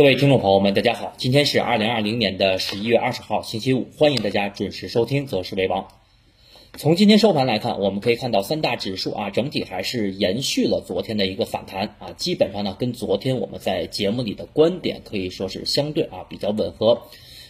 各位听众朋友们，大家好，今天是二零二零年的十一月二十号，星期五，欢迎大家准时收听《择时为王》。从今天收盘来看，我们可以看到三大指数啊，整体还是延续了昨天的一个反弹啊，基本上呢，跟昨天我们在节目里的观点可以说是相对啊比较吻合。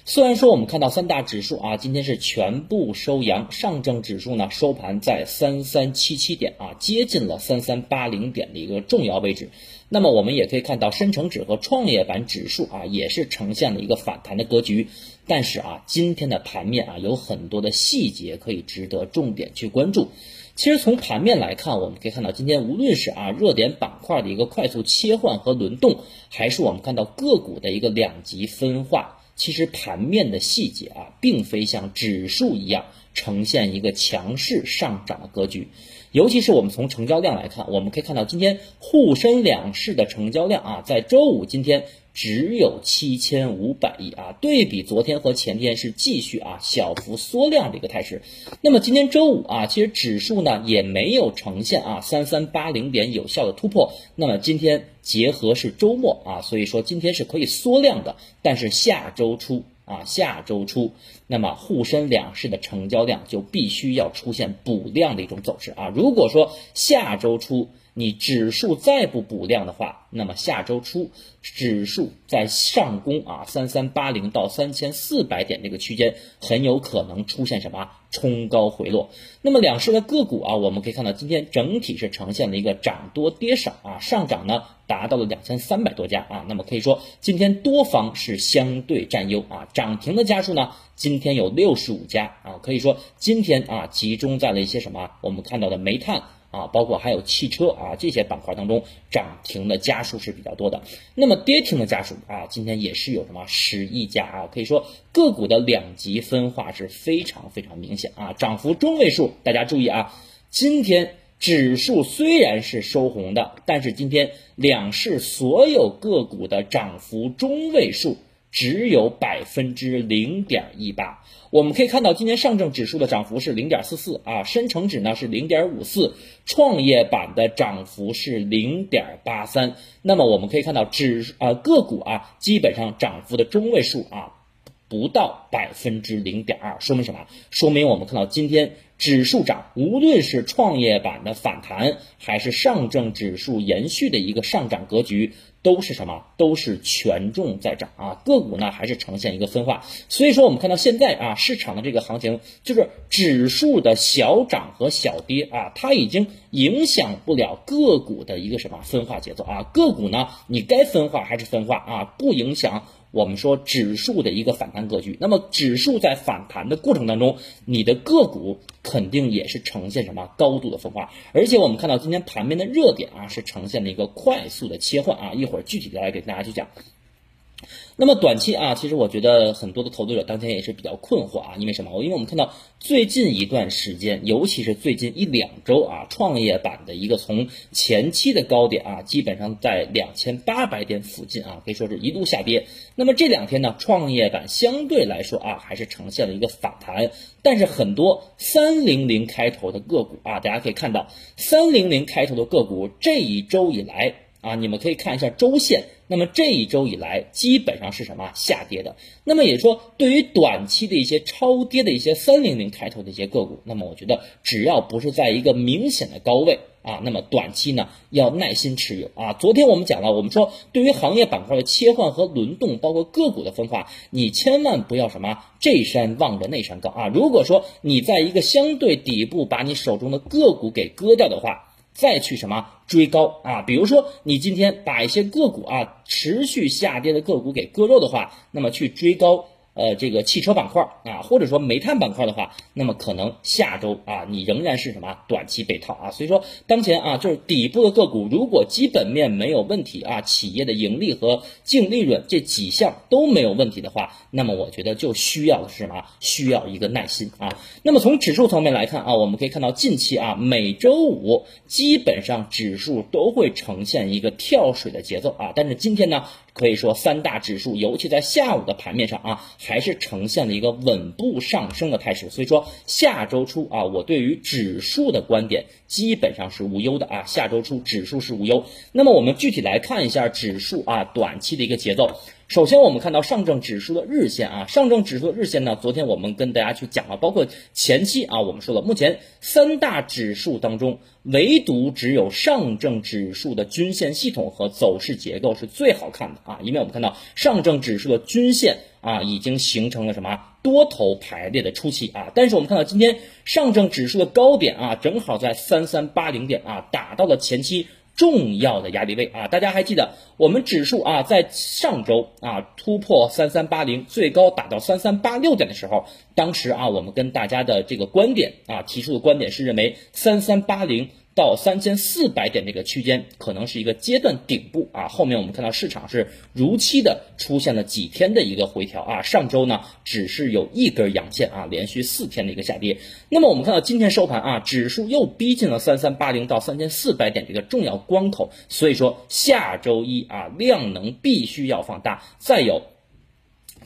虽然说我们看到三大指数啊，今天是全部收阳，上证指数呢收盘在三三七七点啊，接近了三三八零点的一个重要位置。那么我们也可以看到，深成指和创业板指数啊，也是呈现了一个反弹的格局。但是啊，今天的盘面啊，有很多的细节可以值得重点去关注。其实从盘面来看，我们可以看到，今天无论是啊热点板块的一个快速切换和轮动，还是我们看到个股的一个两极分化。其实盘面的细节啊，并非像指数一样呈现一个强势上涨的格局。尤其是我们从成交量来看，我们可以看到今天沪深两市的成交量啊，在周五今天。只有七千五百亿啊，对比昨天和前天是继续啊小幅缩量的一个态势。那么今天周五啊，其实指数呢也没有呈现啊三三八零点有效的突破。那么今天结合是周末啊，所以说今天是可以缩量的。但是下周初啊，下周初，那么沪深两市的成交量就必须要出现补量的一种走势啊。如果说下周初，你指数再不补量的话，那么下周初指数在上攻啊三三八零到三千四百点这个区间，很有可能出现什么冲高回落。那么两市的个股啊，我们可以看到今天整体是呈现了一个涨多跌少啊，上涨呢达到了两千三百多家啊，那么可以说今天多方是相对占优啊，涨停的家数呢今天有六十五家啊，可以说今天啊集中在了一些什么我们看到的煤炭。啊，包括还有汽车啊这些板块当中涨停的家数是比较多的，那么跌停的家数啊，今天也是有什么十一家啊，可以说个股的两极分化是非常非常明显啊，涨幅中位数，大家注意啊，今天指数虽然是收红的，但是今天两市所有个股的涨幅中位数。只有百分之零点一八，我们可以看到今天上证指数的涨幅是零点四四啊，深成指呢是零点五四，创业板的涨幅是零点八三。那么我们可以看到指啊个股啊基本上涨幅的中位数啊不到百分之零点二，说明什么？说明我们看到今天指数涨，无论是创业板的反弹，还是上证指数延续的一个上涨格局。都是什么？都是权重在涨啊，个股呢还是呈现一个分化。所以说，我们看到现在啊，市场的这个行情就是指数的小涨和小跌啊，它已经影响不了个股的一个什么分化节奏啊。个股呢，你该分化还是分化啊，不影响。我们说指数的一个反弹格局，那么指数在反弹的过程当中，你的个股肯定也是呈现什么高度的分化，而且我们看到今天盘面的热点啊，是呈现了一个快速的切换啊，一会儿具体的来给大家去讲。那么短期啊，其实我觉得很多的投资者当前也是比较困惑啊，因为什么？因为我们看到最近一段时间，尤其是最近一两周啊，创业板的一个从前期的高点啊，基本上在两千八百点附近啊，可以说是一度下跌。那么这两天呢，创业板相对来说啊，还是呈现了一个反弹，但是很多三零零开头的个股啊，大家可以看到三零零开头的个股这一周以来啊，你们可以看一下周线。那么这一周以来，基本上是什么下跌的？那么也说，对于短期的一些超跌的一些三零零开头的一些个股，那么我觉得只要不是在一个明显的高位啊，那么短期呢要耐心持有啊。昨天我们讲了，我们说对于行业板块的切换和轮动，包括个股的分化，你千万不要什么这山望着那山高啊。如果说你在一个相对底部把你手中的个股给割掉的话，再去什么追高啊？比如说你今天把一些个股啊持续下跌的个股给割肉的话，那么去追高。呃，这个汽车板块啊，或者说煤炭板块的话，那么可能下周啊，你仍然是什么短期被套啊。所以说，当前啊，就是底部的个股，如果基本面没有问题啊，企业的盈利和净利润这几项都没有问题的话，那么我觉得就需要的是什么？需要一个耐心啊。那么从指数层面来看啊，我们可以看到近期啊，每周五基本上指数都会呈现一个跳水的节奏啊，但是今天呢？可以说三大指数，尤其在下午的盘面上啊，还是呈现了一个稳步上升的态势。所以说下周初啊，我对于指数的观点基本上是无忧的啊。下周初指数是无忧。那么我们具体来看一下指数啊短期的一个节奏。首先，我们看到上证指数的日线啊，上证指数的日线呢，昨天我们跟大家去讲了，包括前期啊，我们说了，目前三大指数当中，唯独只有上证指数的均线系统和走势结构是最好看的啊，因为我们看到上证指数的均线啊，已经形成了什么多头排列的初期啊，但是我们看到今天上证指数的高点啊，正好在三三八零点啊，打到了前期。重要的压力位啊，大家还记得我们指数啊，在上周啊突破三三八零，最高打到三三八六点的时候，当时啊，我们跟大家的这个观点啊提出的观点是认为三三八零。到三千四百点这个区间可能是一个阶段顶部啊，后面我们看到市场是如期的出现了几天的一个回调啊，上周呢只是有一根阳线啊，连续四天的一个下跌。那么我们看到今天收盘啊，指数又逼近了三三八零到三千四百点这个重要关口，所以说下周一啊量能必须要放大，再有。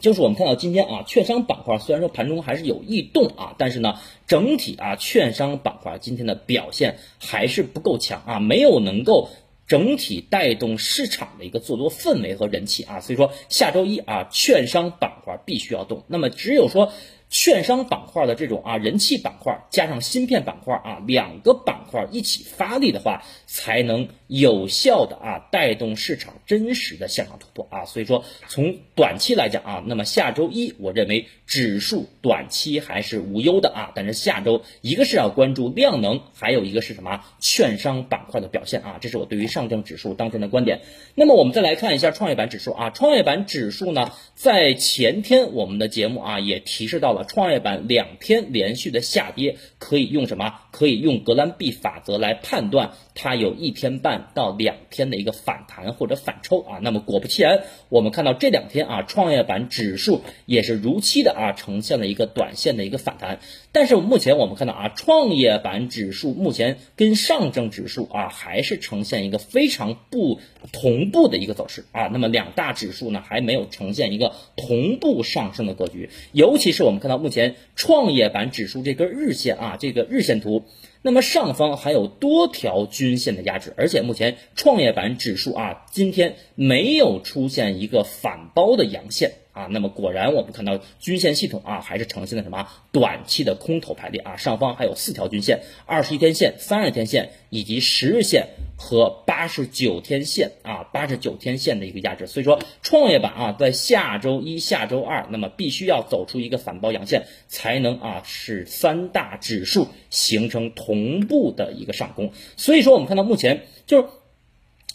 就是我们看到今天啊，券商板块虽然说盘中还是有异动啊，但是呢，整体啊，券商板块今天的表现还是不够强啊，没有能够整体带动市场的一个做多氛围和人气啊，所以说下周一啊，券商板块必须要动，那么只有说。券商板块的这种啊人气板块，加上芯片板块啊两个板块一起发力的话，才能有效的啊带动市场真实的向上突破啊。所以说从短期来讲啊，那么下周一我认为指数短期还是无忧的啊。但是下周一个是要关注量能，还有一个是什么券商板块的表现啊。这是我对于上证指数当中的观点。那么我们再来看一下创业板指数啊，创业板指数呢，在前天我们的节目啊也提示到了。创业板两天连续的下跌，可以用什么？可以用格兰币法则来判断，它有一天半到两天的一个反弹或者反抽啊。那么果不其然，我们看到这两天啊，创业板指数也是如期的啊，呈现了一个短线的一个反弹。但是目前我们看到啊，创业板指数目前跟上证指数啊，还是呈现一个非常不同步的一个走势啊。那么两大指数呢，还没有呈现一个同步上升的格局，尤其是我们看到。目前创业板指数这根日线啊，这个日线图，那么上方还有多条均线的压制，而且目前创业板指数啊，今天没有出现一个反包的阳线。啊，那么果然我们看到均线系统啊，还是呈现了什么短期的空头排列啊，上方还有四条均线，二十一天线、三十天线以及十日线和八十九天线啊，八十九天线的一个压制，所以说创业板啊，在下周一下周二，那么必须要走出一个反包阳线，才能啊使三大指数形成同步的一个上攻，所以说我们看到目前就是。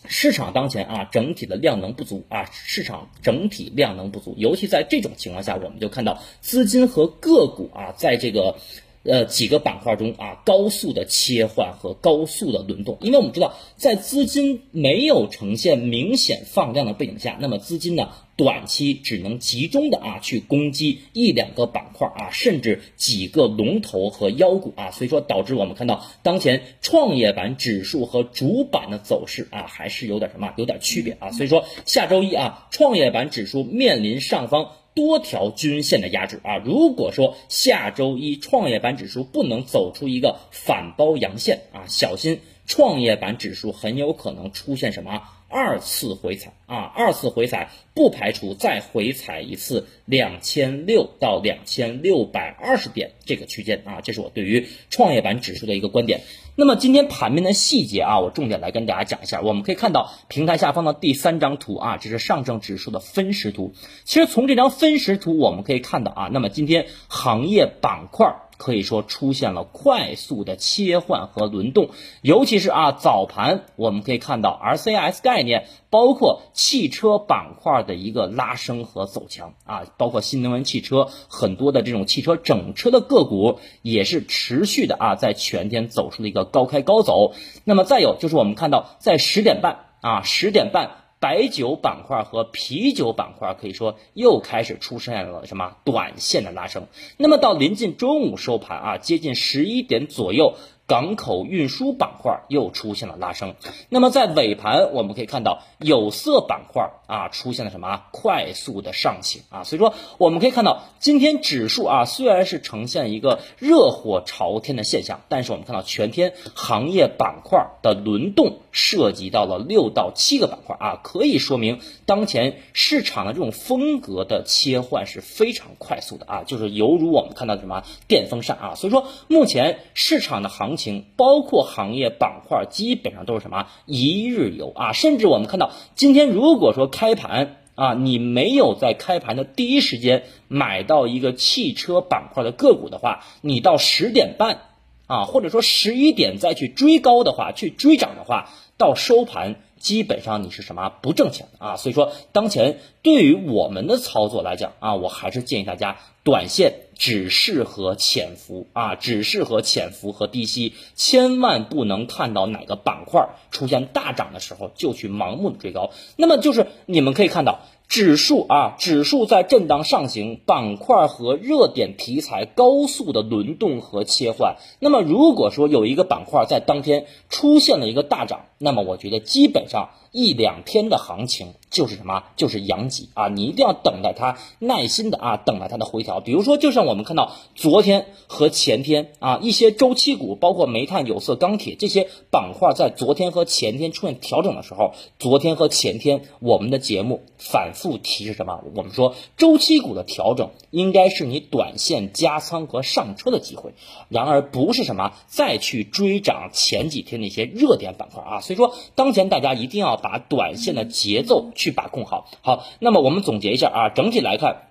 市场当前啊，整体的量能不足啊，市场整体量能不足，尤其在这种情况下，我们就看到资金和个股啊，在这个。呃，几个板块中啊，高速的切换和高速的轮动，因为我们知道，在资金没有呈现明显放量的背景下，那么资金呢，短期只能集中的啊去攻击一两个板块啊，甚至几个龙头和妖股啊，所以说导致我们看到当前创业板指数和主板的走势啊，还是有点什么，有点区别啊，所以说下周一啊，创业板指数面临上方。多条均线的压制啊，如果说下周一创业板指数不能走出一个反包阳线啊，小心创业板指数很有可能出现什么？二次回踩啊，二次回踩不排除再回踩一次两千六到两千六百二十点这个区间啊，这是我对于创业板指数的一个观点。那么今天盘面的细节啊，我重点来跟大家讲一下。我们可以看到平台下方的第三张图啊，这是上证指数的分时图。其实从这张分时图我们可以看到啊，那么今天行业板块。可以说出现了快速的切换和轮动，尤其是啊早盘我们可以看到 RCS 概念，包括汽车板块的一个拉升和走强啊，包括新能源汽车很多的这种汽车整车的个股也是持续的啊在全天走出了一个高开高走。那么再有就是我们看到在十点半啊十点半。白酒板块和啤酒板块可以说又开始出现了什么短线的拉升。那么到临近中午收盘啊，接近十一点左右，港口运输板块又出现了拉升。那么在尾盘，我们可以看到有色板块啊出现了什么快速的上行啊，所以说我们可以看到今天指数啊虽然是呈现一个热火朝天的现象，但是我们看到全天行业板块的轮动涉及到了六到七个板块啊，可以说明当前市场的这种风格的切换是非常快速的啊，就是犹如我们看到什么电风扇啊，所以说目前市场的行情包括行业板块基本上都是什么一日游啊，甚至我们看到今天如果说开盘啊，你没有在开盘的第一时间买到一个汽车板块的个股的话，你到十点半啊，或者说十一点再去追高的话，去追涨的话，到收盘。基本上你是什么不挣钱的啊？所以说当前对于我们的操作来讲啊，我还是建议大家短线只适合潜伏啊，只适合潜伏和低吸，千万不能看到哪个板块出现大涨的时候就去盲目的追高。那么就是你们可以看到。指数啊，指数在震荡上行，板块和热点题材高速的轮动和切换。那么，如果说有一个板块在当天出现了一个大涨，那么我觉得基本上。一两天的行情就是什么？就是阳极啊！你一定要等待它耐心的啊，等待它的回调。比如说，就像我们看到昨天和前天啊，一些周期股，包括煤炭、有色、钢铁这些板块，在昨天和前天出现调整的时候，昨天和前天我们的节目反复提示什么？我们说周期股的调整应该是你短线加仓和上车的机会，然而不是什么再去追涨前几天那些热点板块啊。所以说，当前大家一定要。把短线的节奏去把控好，好，那么我们总结一下啊，整体来看，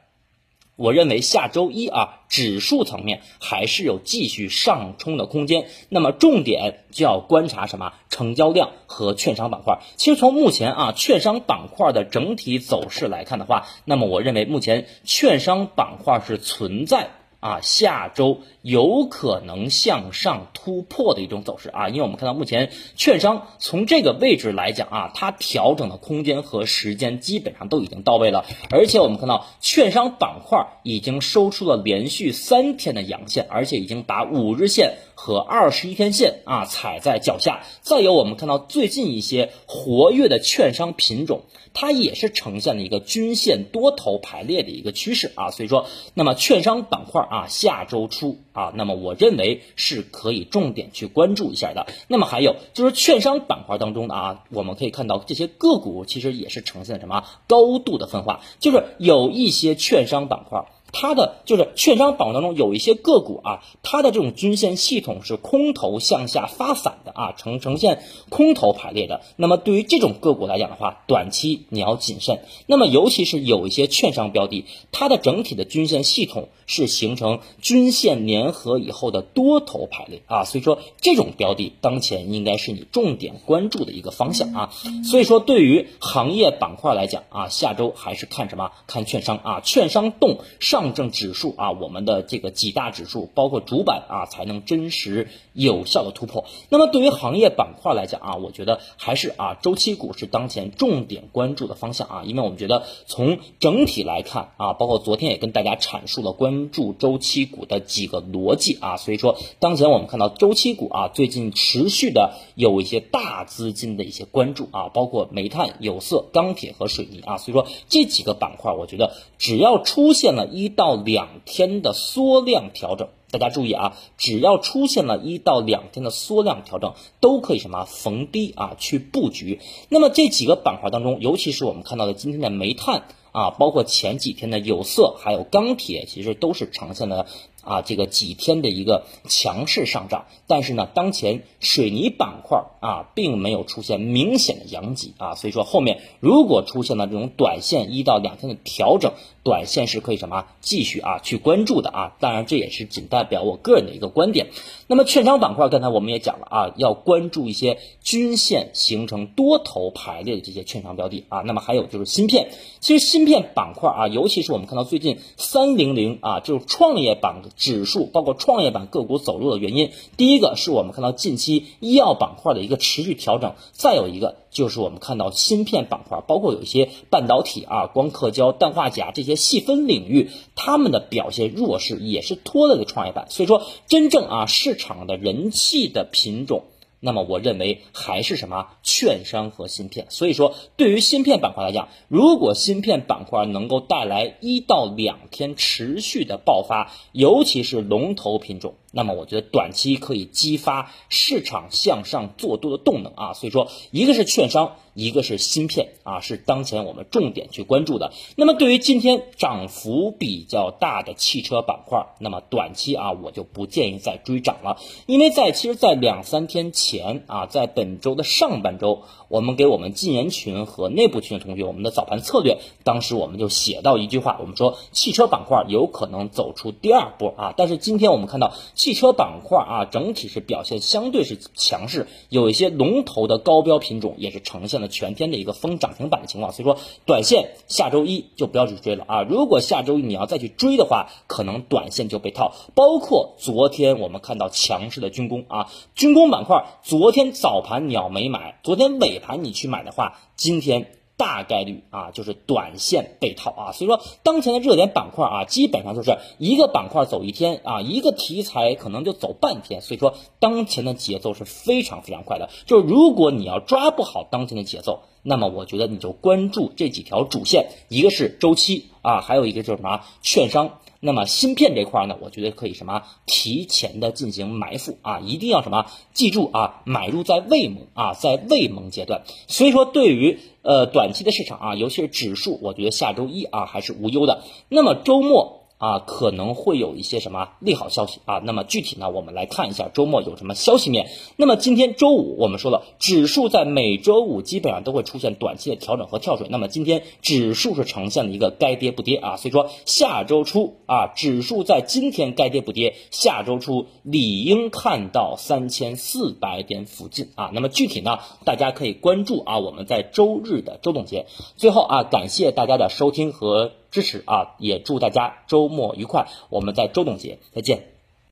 我认为下周一啊，指数层面还是有继续上冲的空间，那么重点就要观察什么？成交量和券商板块。其实从目前啊，券商板块的整体走势来看的话，那么我认为目前券商板块是存在。啊，下周有可能向上突破的一种走势啊，因为我们看到目前券商从这个位置来讲啊，它调整的空间和时间基本上都已经到位了，而且我们看到券商板块已经收出了连续三天的阳线，而且已经把五日线。和二十一天线啊踩在脚下，再有我们看到最近一些活跃的券商品种，它也是呈现了一个均线多头排列的一个趋势啊，所以说，那么券商板块啊，下周初啊，那么我认为是可以重点去关注一下的。那么还有就是券商板块当中的啊，我们可以看到这些个股其实也是呈现什么高度的分化，就是有一些券商板块。它的就是券商榜当中有一些个股啊，它的这种均线系统是空头向下发散的啊，呈呈现空头排列的。那么对于这种个股来讲的话，短期你要谨慎。那么尤其是有一些券商标的，它的整体的均线系统是形成均线粘合以后的多头排列啊，所以说这种标的当前应该是你重点关注的一个方向啊。所以说对于行业板块来讲啊，下周还是看什么？看券商啊，券商动上。上证指数啊，我们的这个几大指数，包括主板啊，才能真实有效的突破。那么对于行业板块来讲啊，我觉得还是啊，周期股是当前重点关注的方向啊，因为我们觉得从整体来看啊，包括昨天也跟大家阐述了关注周期股的几个逻辑啊，所以说当前我们看到周期股啊，最近持续的有一些大资金的一些关注啊，包括煤炭、有色、钢铁和水泥啊，所以说这几个板块，我觉得只要出现了一到两天的缩量调整，大家注意啊，只要出现了一到两天的缩量调整，都可以什么逢低啊去布局。那么这几个板块当中，尤其是我们看到的今天的煤炭啊，包括前几天的有色，还有钢铁，其实都是呈现了。啊，这个几天的一个强势上涨，但是呢，当前水泥板块啊，并没有出现明显的阳极啊，所以说后面如果出现了这种短线一到两天的调整，短线是可以什么继续啊去关注的啊，当然这也是仅代表我个人的一个观点。那么券商板块刚才我们也讲了啊，要关注一些均线形成多头排列的这些券商标的啊，那么还有就是芯片，其实芯片板块啊，尤其是我们看到最近三零零啊，就是创业板。指数包括创业板个股走弱的原因。第一个是我们看到近期医药板块的一个持续调整，再有一个就是我们看到芯片板块，包括有一些半导体啊、光刻胶、氮化钾这些细分领域，他们的表现弱势，也是拖累了创业板。所以说，真正啊市场的人气的品种。那么我认为还是什么券商和芯片，所以说对于芯片板块来讲，如果芯片板块能够带来一到两天持续的爆发，尤其是龙头品种。那么我觉得短期可以激发市场向上做多的动能啊，所以说一个是券商，一个是芯片啊，是当前我们重点去关注的。那么对于今天涨幅比较大的汽车板块，那么短期啊我就不建议再追涨了，因为在其实，在两三天前啊，在本周的上半周，我们给我们禁言群和内部群的同学，我们的早盘策略，当时我们就写到一句话，我们说汽车板块有可能走出第二波啊，但是今天我们看到。汽车板块啊，整体是表现相对是强势，有一些龙头的高标品种也是呈现了全天的一个封涨停板的情况，所以说短线下周一就不要去追了啊！如果下周一你要再去追的话，可能短线就被套。包括昨天我们看到强势的军工啊，军工板块，昨天早盘你要没买，昨天尾盘你去买的话，今天。大概率啊，就是短线被套啊，所以说当前的热点板块啊，基本上就是一个板块走一天啊，一个题材可能就走半天，所以说当前的节奏是非常非常快的。就如果你要抓不好当前的节奏，那么我觉得你就关注这几条主线，一个是周期啊，还有一个就是什么券商。那么芯片这块呢，我觉得可以什么提前的进行埋伏啊，一定要什么记住啊，买入在未萌啊，在未萌阶段。所以说，对于呃短期的市场啊，尤其是指数，我觉得下周一啊还是无忧的。那么周末。啊，可能会有一些什么利好消息啊？那么具体呢，我们来看一下周末有什么消息面。那么今天周五，我们说了，指数在每周五基本上都会出现短期的调整和跳水。那么今天指数是呈现了一个该跌不跌啊，所以说下周初啊，指数在今天该跌不跌，下周初理应看到三千四百点附近啊。那么具体呢，大家可以关注啊，我们在周日的周总结。最后啊，感谢大家的收听和。支持啊！也祝大家周末愉快。我们在周总结再见。